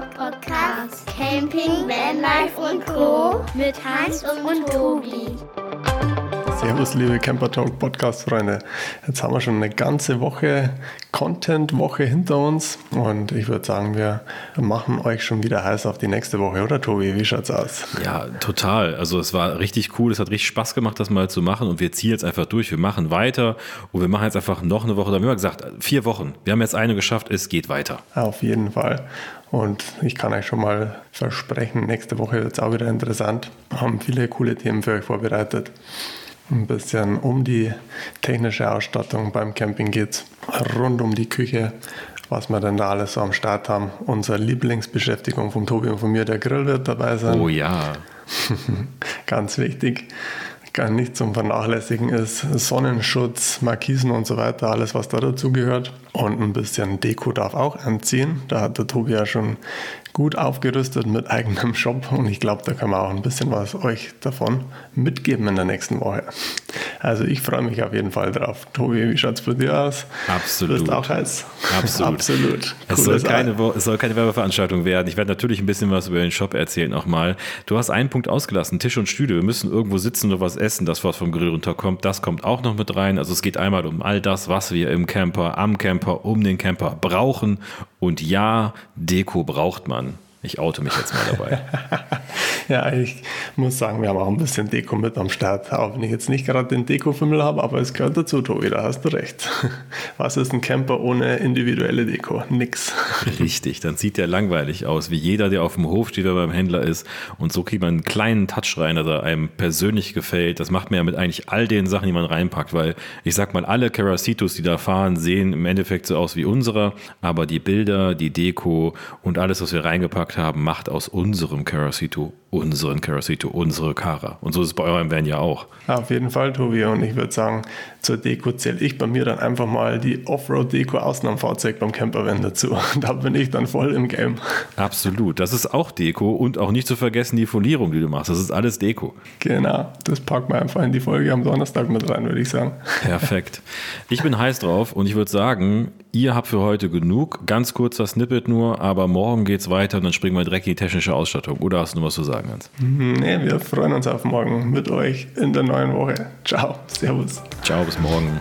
Podcast. Camping, Vanlife und Co. mit Hans und Tobi. Servus, liebe Camper Talk Podcast Freunde. Jetzt haben wir schon eine ganze Woche Content-Woche hinter uns und ich würde sagen, wir machen euch schon wieder heiß auf die nächste Woche, oder Tobi? Wie schaut's aus? Ja, total. Also es war richtig cool, es hat richtig Spaß gemacht, das mal zu machen und wir ziehen jetzt einfach durch. Wir machen weiter und wir machen jetzt einfach noch eine Woche. Da haben wir gesagt, vier Wochen. Wir haben jetzt eine geschafft, es geht weiter. Auf jeden Fall. Und ich kann euch schon mal versprechen, nächste Woche wird es auch wieder interessant. Wir haben viele coole Themen für euch vorbereitet ein bisschen um die technische Ausstattung beim Camping geht, rund um die Küche, was wir denn da alles so am Start haben. Unsere Lieblingsbeschäftigung vom Tobi und von mir, der Grill wird dabei sein. Oh ja. Ganz wichtig. Gar nicht zum Vernachlässigen ist Sonnenschutz, Markisen und so weiter, alles was da dazu gehört. Und ein bisschen Deko darf auch anziehen. Da hat der Tobi ja schon gut aufgerüstet mit eigenem Shop und ich glaube, da kann man auch ein bisschen was euch davon mitgeben in der nächsten Woche. Also ich freue mich auf jeden Fall drauf. Tobi, wie schaut es bei dir aus? Absolut. Du bist auch heiß? Absolut. Absolut. Es soll, keine, es soll keine Werbeveranstaltung werden. Ich werde natürlich ein bisschen was über den Shop erzählen auch mal. Du hast einen Punkt ausgelassen, Tisch und Stühle. Wir müssen irgendwo sitzen und was essen, das was vom Grill runterkommt. Das kommt auch noch mit rein. Also es geht einmal um all das, was wir im Camper, am Camper, um den Camper brauchen. Und ja, Deko braucht man. Ich oute mich jetzt mal dabei. ja, ich muss sagen, wir haben auch ein bisschen Deko mit am Start. Auch wenn ich jetzt nicht gerade den Deko-Fimmel habe, aber es gehört dazu, Tobi, da hast du recht. Was ist ein Camper ohne individuelle Deko? Nix. Richtig, dann sieht der langweilig aus, wie jeder, der auf dem Hof steht oder beim Händler ist. Und so kriegt man einen kleinen Touch rein, der einem persönlich gefällt. Das macht man ja mit eigentlich all den Sachen, die man reinpackt, weil ich sag mal, alle Caracitos, die da fahren, sehen im Endeffekt so aus wie unsere, aber die Bilder, die Deko und alles, was wir reingepackt haben, macht aus unserem Caracito unseren Caracito, unsere Cara. Und so ist es bei eurem Van ja auch. Auf jeden Fall, Tobi. Und ich würde sagen, zur Deko zähle ich bei mir dann einfach mal die Offroad-Deko außen am Fahrzeug beim Campervan dazu. Da bin ich dann voll im Game. Absolut. Das ist auch Deko und auch nicht zu vergessen die Folierung, die du machst. Das ist alles Deko. Genau. Das packen wir einfach in die Folge am Donnerstag mit rein, würde ich sagen. Perfekt. Ich bin heiß drauf und ich würde sagen, ihr habt für heute genug. Ganz kurzer Snippet nur, aber morgen geht es weiter und dann springen wir direkt in die technische Ausstattung. Oder hast du noch was zu sagen? Sagen, Hans. Nee, wir freuen uns auf morgen mit euch in der neuen Woche. Ciao, Servus. Ciao, bis morgen.